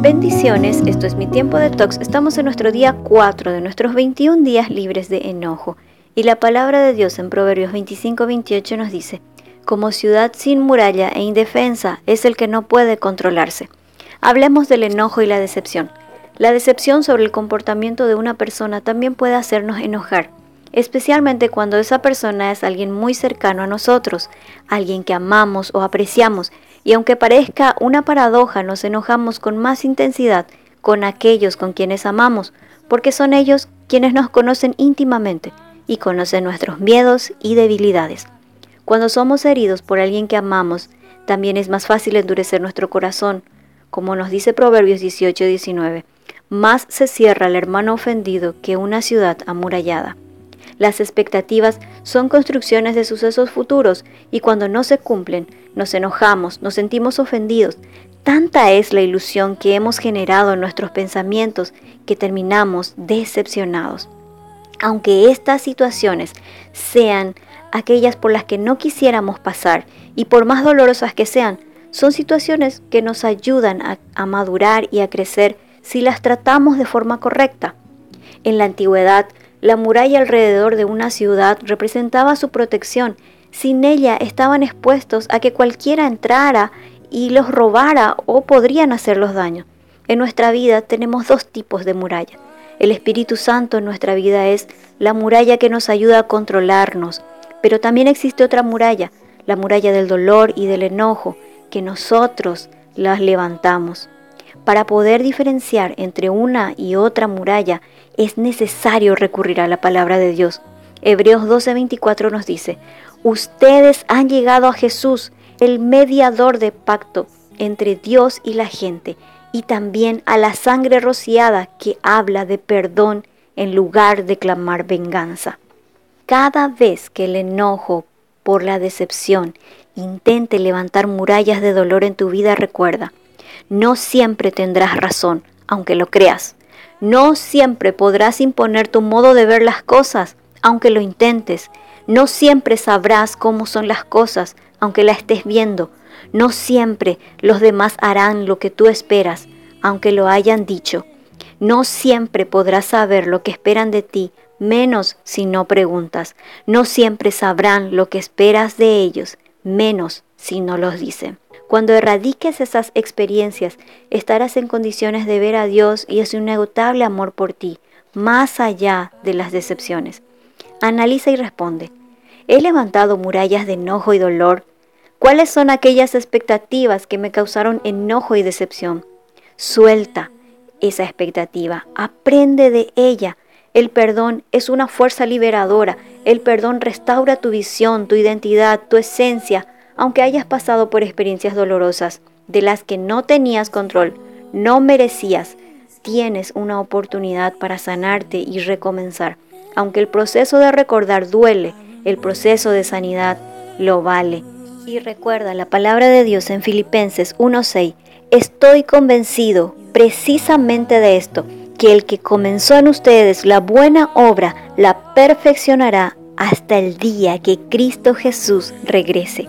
Bendiciones, esto es mi tiempo de tox. Estamos en nuestro día 4 de nuestros 21 días libres de enojo. Y la palabra de Dios en Proverbios 25-28 nos dice, como ciudad sin muralla e indefensa es el que no puede controlarse. Hablemos del enojo y la decepción. La decepción sobre el comportamiento de una persona también puede hacernos enojar, especialmente cuando esa persona es alguien muy cercano a nosotros, alguien que amamos o apreciamos, y aunque parezca una paradoja, nos enojamos con más intensidad con aquellos con quienes amamos, porque son ellos quienes nos conocen íntimamente y conocen nuestros miedos y debilidades. Cuando somos heridos por alguien que amamos, también es más fácil endurecer nuestro corazón, como nos dice Proverbios 18-19. Más se cierra el hermano ofendido que una ciudad amurallada. Las expectativas son construcciones de sucesos futuros y cuando no se cumplen, nos enojamos, nos sentimos ofendidos. Tanta es la ilusión que hemos generado en nuestros pensamientos que terminamos decepcionados. Aunque estas situaciones sean aquellas por las que no quisiéramos pasar y por más dolorosas que sean, son situaciones que nos ayudan a, madurar y a crecer si las tratamos de forma correcta. En la antigüedad, la muralla alrededor de una ciudad representaba su protección. Sin ella estaban expuestos a que cualquiera entrara y los robara o podrían hacerlos daño. En nuestra vida tenemos dos tipos de muralla. El Espíritu Santo en nuestra vida es la muralla que nos ayuda a controlarnos, pero también existe otra muralla, la muralla del dolor y del enojo, que nosotros las levantamos. Para poder diferenciar entre una y otra muralla es necesario recurrir a la palabra de Dios. Hebreos 12:24 nos dice, ustedes han llegado a Jesús, el mediador de pacto entre Dios y la gente, y también a la sangre rociada que habla de perdón en lugar de clamar venganza. Cada vez que el enojo por la decepción intente levantar murallas de dolor en tu vida, recuerda, no siempre tendrás razón, aunque lo creas. No siempre podrás imponer tu modo de ver las cosas, aunque lo intentes. No siempre sabrás cómo son las cosas, aunque la estés viendo. No siempre los demás harán lo que tú esperas, aunque lo hayan dicho. No siempre podrás saber lo que esperan de ti, menos si no preguntas. No siempre sabrán lo que esperas de ellos, menos si no los dicen. Cuando erradiques esas experiencias, estarás en condiciones de ver a Dios y es un inagotable amor por ti, más allá de las decepciones. Analiza y responde. ¿He levantado murallas de enojo y dolor? ¿Cuáles son aquellas expectativas que me causaron enojo y decepción? Suelta esa expectativa, aprende de ella. El perdón es una fuerza liberadora. El perdón restaura tu visión, tu identidad, tu esencia aunque hayas pasado por experiencias dolorosas de las que no tenías control, no merecías, tienes una oportunidad para sanarte y recomenzar. Aunque el proceso de recordar duele, el proceso de sanidad lo vale. Y recuerda la palabra de Dios en Filipenses 1:6. Estoy convencido precisamente de esto, que el que comenzó en ustedes la buena obra la perfeccionará hasta el día que Cristo Jesús regrese.